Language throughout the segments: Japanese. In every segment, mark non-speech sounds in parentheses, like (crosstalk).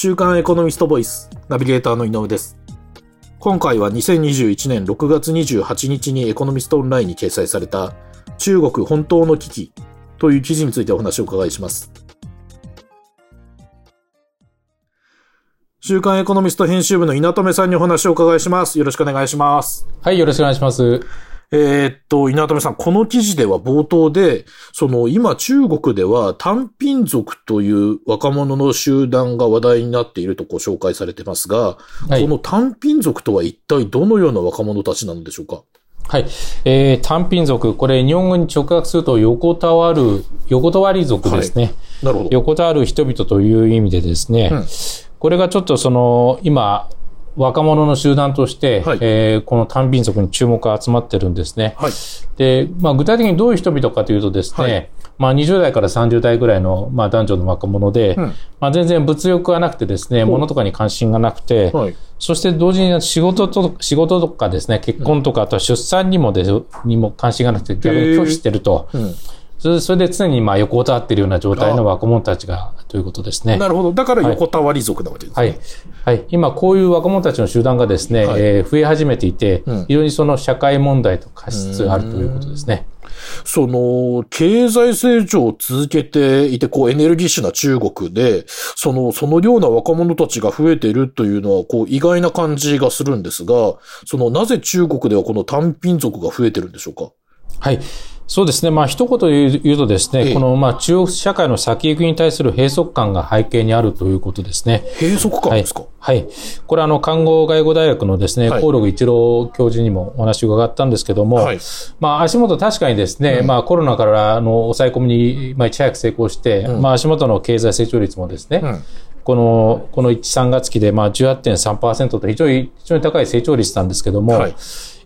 週刊エコノミストボイス、ナビゲーターの井上です。今回は2021年6月28日にエコノミストオンラインに掲載された中国本当の危機という記事についてお話を伺いします。週刊エコノミスト編集部の稲留さんにお話を伺いします。よろしくお願いします。はい、よろしくお願いします。えーっと、稲留さん、この記事では冒頭で、その今中国では単品族という若者の集団が話題になっているとご紹介されてますが、はいこの単品族とは一体どのような若者たちなのでしょうか？はい。えー、単品族、これ日本語に直訳すると横たわる、横たわり族ですね。なるほど。横たわる人々という意味でですね、うんこれがちょっとその、今、若者の集団として、はいえーこの単品族に注目が集まってるんですね。はい。で、まあ、具体的にどういう人々かというとですね、はいまあ、20代から30代ぐらいの、まあ、男女の若者で、うんまあ、全然物欲がなくてですね、物とかに関心がなくて、はい。そして同時に仕事と、仕事とかですね、結婚とか、あとは出産にもです、にも関心がなくて逆に拒否してると。うん。それで常にまあ横たわっているような状態の若者たちが、ということですね。なるほど。だから横たわり族なわけですね。はい。はい。今、こういう若者たちの集団がですね、はいえー増え始めていて、うん非常にその社会問題と化しつつあるということですね。その、経済成長を続けていて、こう、エネルギッシュな中国で、その、そのような若者たちが増えているというのは、こう、意外な感じがするんですが、その、なぜ中国ではこの単品族が増えてるんでしょうか？はい。そうですね。まあ、一言で言うとですね、ええ。この、まあ、中国社会の先行きに対する閉塞感が背景にあるということですね。閉塞感ですか、はい。これはあの、看護外語大学のですね、はい。高禄一郎教授にもお話を伺ったんですけども、はい。まあ足元確かにですね、うん。まあコロナからあの抑え込みに、まあいち早く成功して、うん。まあ足元の経済成長率もですね、うんこの、この1、3月期でまあ18.3%と非常に、非常に高い成長率なんですけども、はい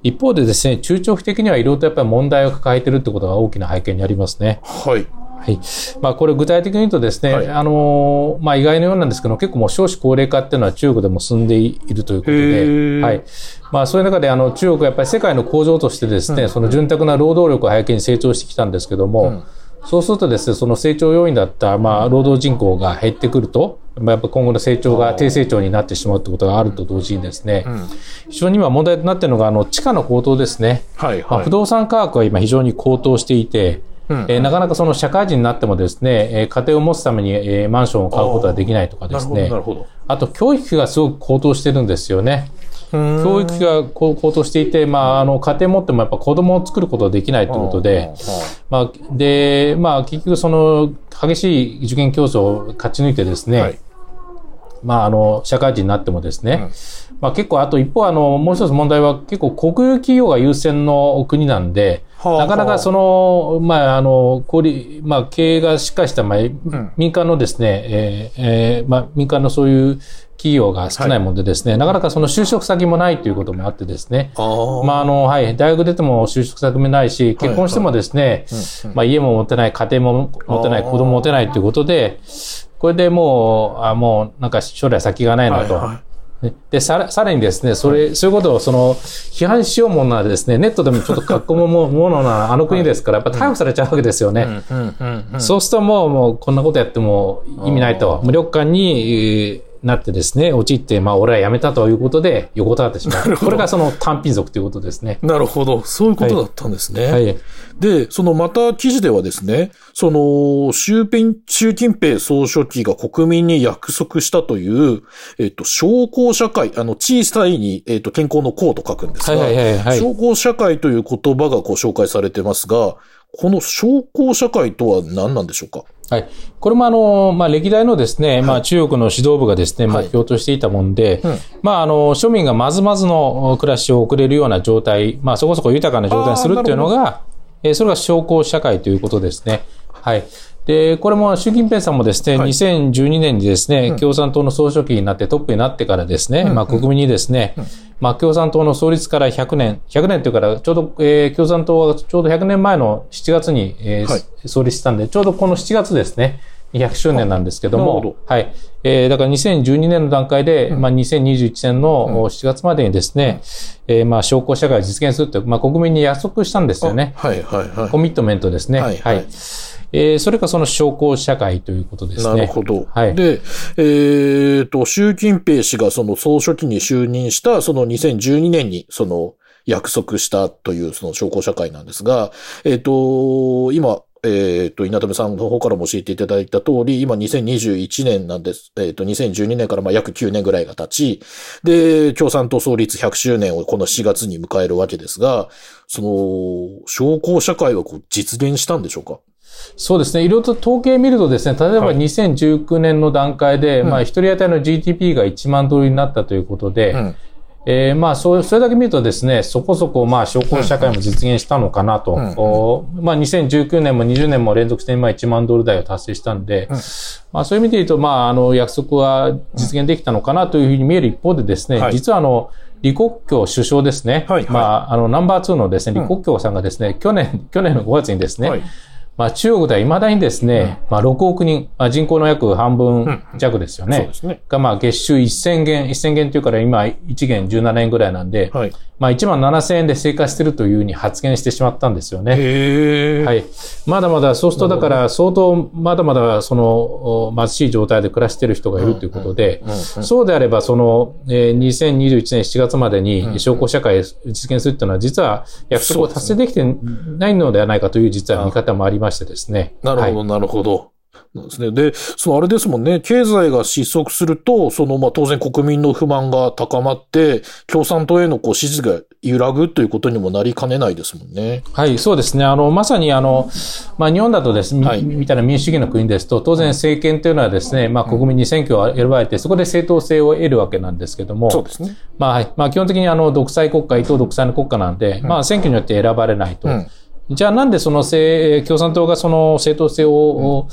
一方でですね、中長期的にはいろいろとやっぱり問題を抱えているってことが大きな背景にありますね。はい。はい。まあ、これ具体的に言うとですね、はいあのーまあ、意外のようなんですけど、結構もう少子高齢化っていうのは中国でも進んでいるということで、はい。まあ、そういう中で、あの、中国はやっぱり世界の工場としてですね、うんその潤沢な労働力を背景に成長してきたんですけども、うんそうするとですね、その成長要因だった、まあ、労働人口が減ってくると、まあ、やっぱ今後の成長が低成長になってしまうということがあると同時にですね、うん。非常に今問題となっているのが、あの、地価の高騰ですね。はい。まあ、はい不。動産価格は今非常に高騰していて、うんえーなかなかその社会人になってもですね、えー家庭を持つために、えーマンションを買うことができないとかですねな。るほど。あと教育費がすごく高騰してるんですよね。教教育費が高高騰していて、まあ、あの、家庭持ってもやっぱ子供を作ることができないということで、まあ、で、まあ、結局その、激しい受験競争を勝ち抜いてですね、はい。まあ、あの、社会人になってもですね、うんまあ結構、あと一方、あの、もう一つ問題は結構国有企業が優先の国なんで、はあなかなかその、まあ、あの、小売まあ、経営がしっかりした、まあ、民間のですね、えーえーまあ、民間のそういう企業が少ないもんでですね、なかなかその就職先もないということもあってですね、ああ。まあ、あの、はい、大学出ても就職先もないし、結婚してもですね、うんまあ、家も持ってない、家庭も持ってない、子供も持てないということで、これでもう、あもう、なんか将来先がないなと。はいはい。ねで、さら、さらにですね、それ、そういうことを、その、批判しようものならですね、ネットでもちょっと書き込むもものなあの国ですから、やっぱ逮捕されちゃうわけですよね。そうするともう、もう、こんなことやっても意味ないと。無力感に、えーなってですね、陥って、まあ、俺は辞めたということで、横たわってしまう。これがその単品族ということですね。なるほど。そういうことだったんですね。はい。で、そのまた記事ではですね、その、習近習近平総書記が国民に約束したという、えっと、小康社会、あの、小さいに、えっと、健康の康と書くんですが、はいはいはいはい小康社会という言葉がこう紹介されてますが、この小康社会とは何なんでしょうか？はい。これもあの、まあ、歴代のですね、まあ、中国の指導部がですね、はい。目標としていたもんで、うん。まあ、あの、庶民がまずまずの暮らしを送れるような状態、まあ、そこそこ豊かな状態にするっていうのが、えーそれが小康社会ということですね。はい。で、これも習近平さんもですね、はい。2012年にですね、うん。共産党の総書記になってトップになってからですね、うん。まあ国民にですね、まあ共産党の創立から100年、100年というから、ちょうど、えー共産党はちょうど100年前の7月に、えーはい創立したんで、ちょうどこの7月ですね、200周年なんですけどなるほども、はい。えーだから2012年の段階で、うんまあ2021年の7月までにですね、えーまあ小康社会を実現するという、まあ国民に約束したんですよね。はいはいはい。コミットメントですね。はいはいえー、それがその商工社会ということですね。なるほど。はい。で、えっ、ー、と、習近平氏がその総書記に就任した、その2012年に、その、約束したというその商工社会なんですが、えっ、ー、と、今、えっ、ー、と、稲富さんの方からも教えていただいた通り、今2021年なんです。えっ、ー、と、2012年からまあ約9年ぐらいが経ち、で、共産党創立100周年をこの4月に迎えるわけですが、その、商工社会はこう実現したんでしょうか？そうですね。いろいろと統計見るとですね、例えば2019年の段階で、はい、まあ一人当たりの GDP が1万ドルになったということで、うん。えー、まあ、それ、それだけ見るとですね、そこそこ、まあ、商工社会も実現したのかなと。うん。うん、まあ、2019年も20年も連続して、まあ、1万ドル台を達成したんで、うん、まあ、そういう意味で言うと、まあ、あの、約束は実現できたのかなというふうに見える一方でですね、はい、実はあの、李克強首相ですね。はい、はい、まあ、あの、ナンバー2のですね、李克強さんがですね、去年、去年の5月にですね、はいまあ、中国では未だにですね、うん、まあ、6億人、まあ、人口の約半分弱ですよね。うん、そうですね。が、まあ、月収1000元、1000元というから今1元17円ぐらいなんで、はい、まあ、1万7000円で生活してるというふうに発言してしまったんですよね。へはい。まだまだ、そうするとだから相当、まだまだその貧しい状態で暮らしている人がいるということで、そうであれば、その、えー、2021年7月までに商工社会を実現するというのは、実は約束を達成できてないのではないかという実は見方もありましてですね。なるほど、はい、なるほど。なんですね。で、そのあれですもんね、経済が失速すると、そのまあ当然国民の不満が高まって、共産党へのこう支持が揺らぐということにもなりかねないですもんね。はい、そうですね。あの、まさにあの、まあ日本だとですね、はい、みたいな民主主義の国ですと、当然政権というのはですね、まあ国民に選挙を選ばれて、そこで正当性を得るわけなんですけども、そうですね。まあ、まあ基本的にあの、独裁国家、伊藤独裁の国家なんで、うん、まあ選挙によって選ばれないと。うんじゃあなんでその共産党がその正当性を、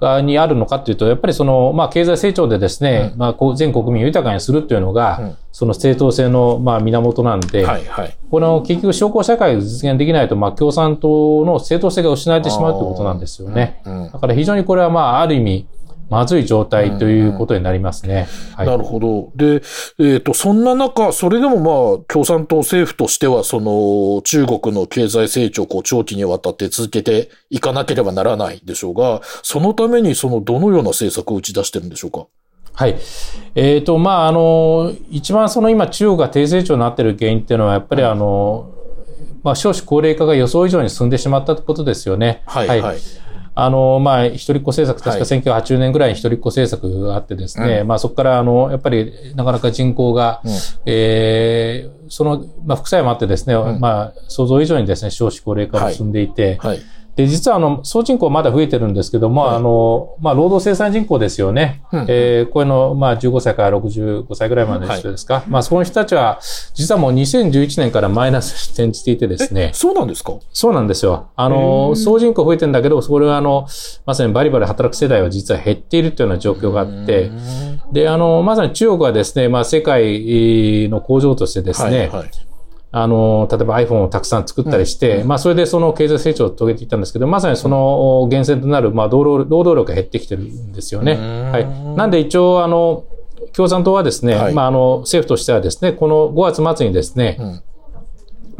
うん、にあるのかっていうと、やっぱりその、まあ、経済成長でですね、うん、まあ、全国民を豊かにするっていうのが、うん、その正当性の、まあ、源なんで、はいはい、この結局、商工社会を実現できないと、まあ、共産党の正当性が失われてしまうということなんですよね。だから非常にこれは、まあ、ある意味、まずい状態ということになりますね。はい、なるほど。で、えっ、ー、と、そんな中、それでもまあ、共産党政府としては、その、中国の経済成長をこう長期にわたって続けていかなければならないでしょうが、そのためにその、どのような政策を打ち出してるんでしょうか？はい。えっ、ー、と、まあ、あの、一番その今中国が低成長になっている原因っていうのは、やっぱりあの、まあ、少子高齢化が予想以上に進んでしまったことですよね。はい。はい、はいあの、まあ、一人っ子政策、確か1980年ぐらいに一人っ子政策があってですね、はい、まあそこから、あの、やっぱりなかなか人口が、うん、えー、その、まあ副作用もあってですね、うん、まあ想像以上にですね、少子高齢化が進んでいて、はい、はいで、実はあの、総人口まだ増えてるんですけども、はい、あの、まあ、労働生産人口ですよね。うん、えー、これの、まあ、15歳から65歳ぐらいまでの人ですか。はい、まあ、その人たちは、実はもう2011年からマイナスに転じていてですね。そうなんですか？そうなんですよ。あの、総人口増えてるんだけど、それはあの、まさにバリバリ働く世代は実は減っているというような状況があって、で、あの、まさに中国はですね、まあ、世界の工場としてですね、はいはいあの、例えば iPhone をたくさん作ったりして、うん、まあそれでその経済成長を遂げていったんですけど、まさにその源泉となる、まあ労働労働力が減ってきてるんですよね。はい。なんで一応、あの、共産党はですね、はい、まああの、政府としてはですね、この5月末にですね、うん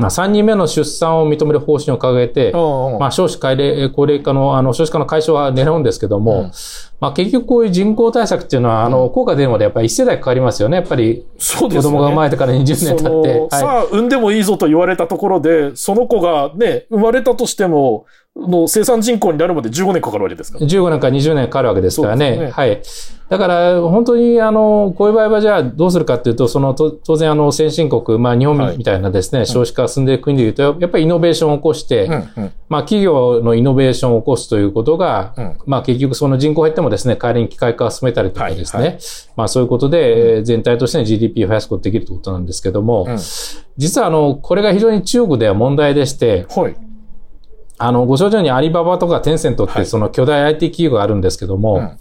まあ、3人目の出産を認める方針を掲げて、まあ、少子高齢高齢化の、あの、少子化の解消は狙うんですけども、うん、まあ、結局こういう人口対策っていうのは、あの、効果出るまでやっぱり1世代かかりますよね。やっぱり、そうですね。子供が生まれてから20年経って。はい、さあ、産んでもいいぞと言われたところで、その子がね、生まれたとしても、の生産人口になるまで15年かかるわけですか ?15 年から20年かかるわけですからね。ね。はい。だから、本当に、あの、こういう場合はじゃあどうするかっていうと、その、当然、あの、先進国、まあ、日本みたいなですね、はい、少子化が進んでいる国でいうと、やっぱりイノベーションを起こして、うんうん、まあ、企業のイノベーションを起こすということが、うん、まあ、結局その人口減ってもですね、代わりに機械化を進めたりとかですね、はいはい、まあ、そういうことで、全体としての GDP を増やすことができるということなんですけども、うん、実は、あの、これが非常に中国では問題でして、はいあの、ご承知にアリババとかテンセントってその巨大 IT 企業があるんですけども、はいうん、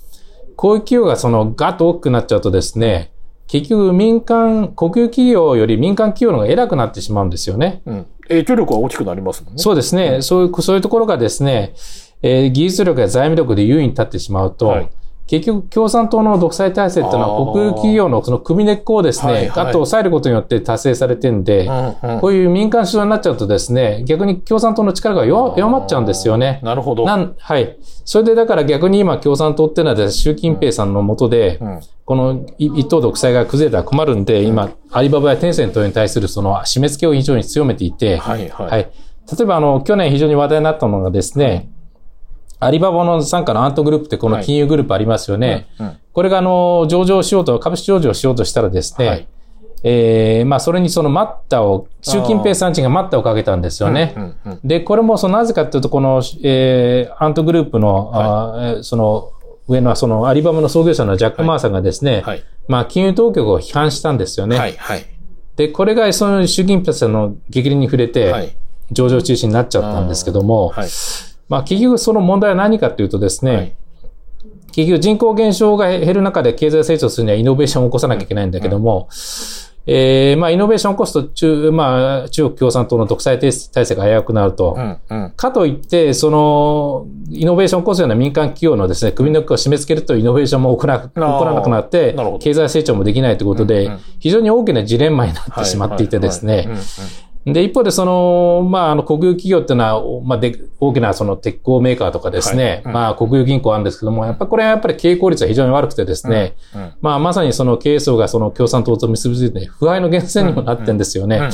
こういう企業がそのガッと大きくなっちゃうとですね、結局民間、国有企業より民間企業の方が偉くなってしまうんですよね。うん、影響力は大きくなりますもんね。そうですね。うん、そういう、そういうところがですね、えー、技術力や財務力で優位に立ってしまうと、はい結局共産党の独裁体制っていうのは国有企業のその首根っこをですね、はいと抑えることによって達成されてんで、うんうんこういう民間主導になっちゃうとですね、逆に共産党の力が弱弱まっちゃうんですよね。なるほど。なん、はい。それでだから逆に今共産党っていうのはですね習近平さんの下で、うんこのい一党独裁が崩れたら困るんで、今、アリババやテンセントに対するその締め付けを非常に強めていて、はいはい。はい。例えば、あの、去年非常に話題になったのがですね、アリババの傘下のアントグループってこの金融グループありますよね。うんうんこれが、あの、上場しようと、株式上場しようとしたらですね、はいえーまあ、それにその待ったを、習近平さんちが待ったをかけたんですよね。うんうんで、これもそのなぜかというと、この、えーアントグループの、あーえーその、上のそのアリババの創業者のジャック・マーさんがですね、はい。まあ、金融当局を批判したんですよね。はいはい。で、これがその習近平さんの激励に触れて、はい。上場中止になっちゃったんですけども、はい。まあ結局その問題は何かというとですね、はい。結局人口減少が減る中で経済成長するにはイノベーションを起こさなきゃいけないんだけども、えーまあイノベーションを起こすと中、まあ中国共産党の独裁体制が危うくなると、うんうん。かといって、その、イノベーションを起こすような民間企業のですね、首の毛を締め付けるとイノベーションも行わ行わなくなって経済成長もできないということでうんうん、非常に大きなジレンマになってしまっていてですねで、一方で、その、まあ、あの、国有企業っていうのは、おまあ、で、大きな、その、鉄鋼メーカーとかですね、はいうんまあ、国有銀行あるんですけども、やっぱこれはやっぱり経営効率が非常に悪くてですね、うんうんまあ、まさにその経営層がその共産党と結びついて、腐敗の源泉にもなってるんですよね。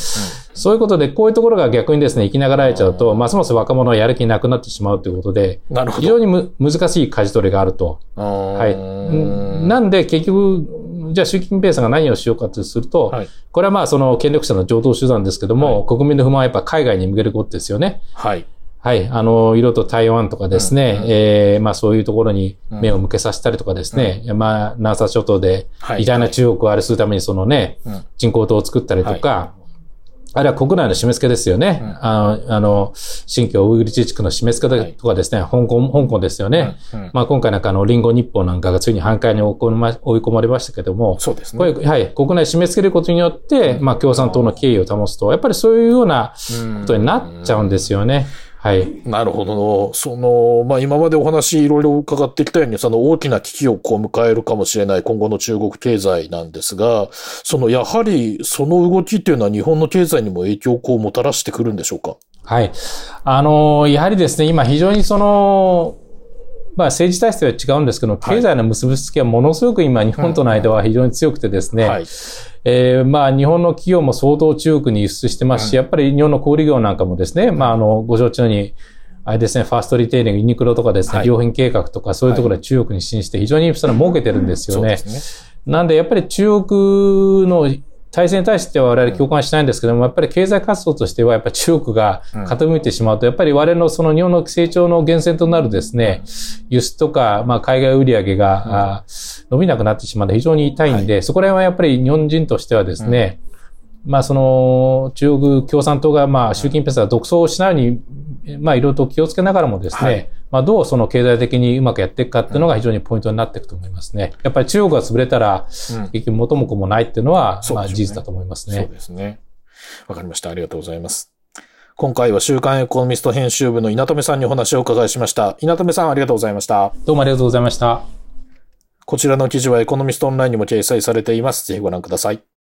そういうことで、こういうところが逆にですね、生きながられちゃうと、ますます若者はやる気なくなってしまうということで、なるほど。非常にむ難しい舵取りがあると。ははい。んなんで、結局、じゃあ習近平さんが何をしようかとすると、はい。これはまあその権力者の常套手段ですけども、国民の不満はやっぱ海外に向けることですよね。はい。はい。あの、色と台湾とかですね、うんうん。えーまあそういうところに目を向けさせたりとかですね、まあ南沙諸島ではい。偉大な中国をあれするためにそのね、うん。人工島を作ったりとか、あるいは国内の締め付けですよね。うんあの、あの、新疆ウイグル自治区の締め付けとかですね、香港、香港ですよね。うんうんまあ今回なんかあの、リンゴ日報なんかがついに反対に (laughs) 追い込まれましたけども、そうですね。これ、はい、国内締め付けることによって、まあ共産党の敬意を保つと、やっぱりそういうようなことになっちゃうんですよね。はい。なるほど。その、まあ、今までお話いろいろ伺ってきたように、その大きな危機をこう迎えるかもしれない今後の中国経済なんですが、その、やはりその動きっていうのは日本の経済にも影響をこうもたらしてくるんでしょうか？はい。あの、やはりですね、今非常にその、まあ政治体制は違うんですけど、経済の結びつきはものすごく今日本との間は非常に強くてですね、はい。えーまあ日本の企業も相当中国に輸出してますし、やっぱり日本の小売業なんかもですね、まああの、ご承知のように、あれですね、ファーストリテイリング、ユニクロとかですね、はい良品計画とかそういうところで中国に進出して非常にそれ儲けてるんですよね。ね。なんでやっぱり中国の体制に対しては我々共感しないんですけども、やっぱり経済活動としてはやっぱり中国が傾いてしまうと、やっぱり我々のその日本の成長の源泉となるですね、輸出とか、まあ海外売上が、あ伸びなくなってしまうので非常に痛いんで、そこら辺はやっぱり日本人としてはですね、まあその中国共産党がまあ習近平さんが独走しないように、まあいろいろと気をつけながらもですね、はいまあどうその経済的にうまくやっていくかっていうのが非常にポイントになっていくと思いますね。やっぱり中国が潰れたら、うん結局元も子もないっていうのは、まあ事実だと思いますそうね。ですね。わかりました。ありがとうございます。今回は週刊エコノミスト編集部の稲留さんにお話をお伺いしました。稲留さんありがとうございました。どうもありがとうございました。こちらの記事はエコノミストオンラインにも掲載されています。ぜひご覧ください。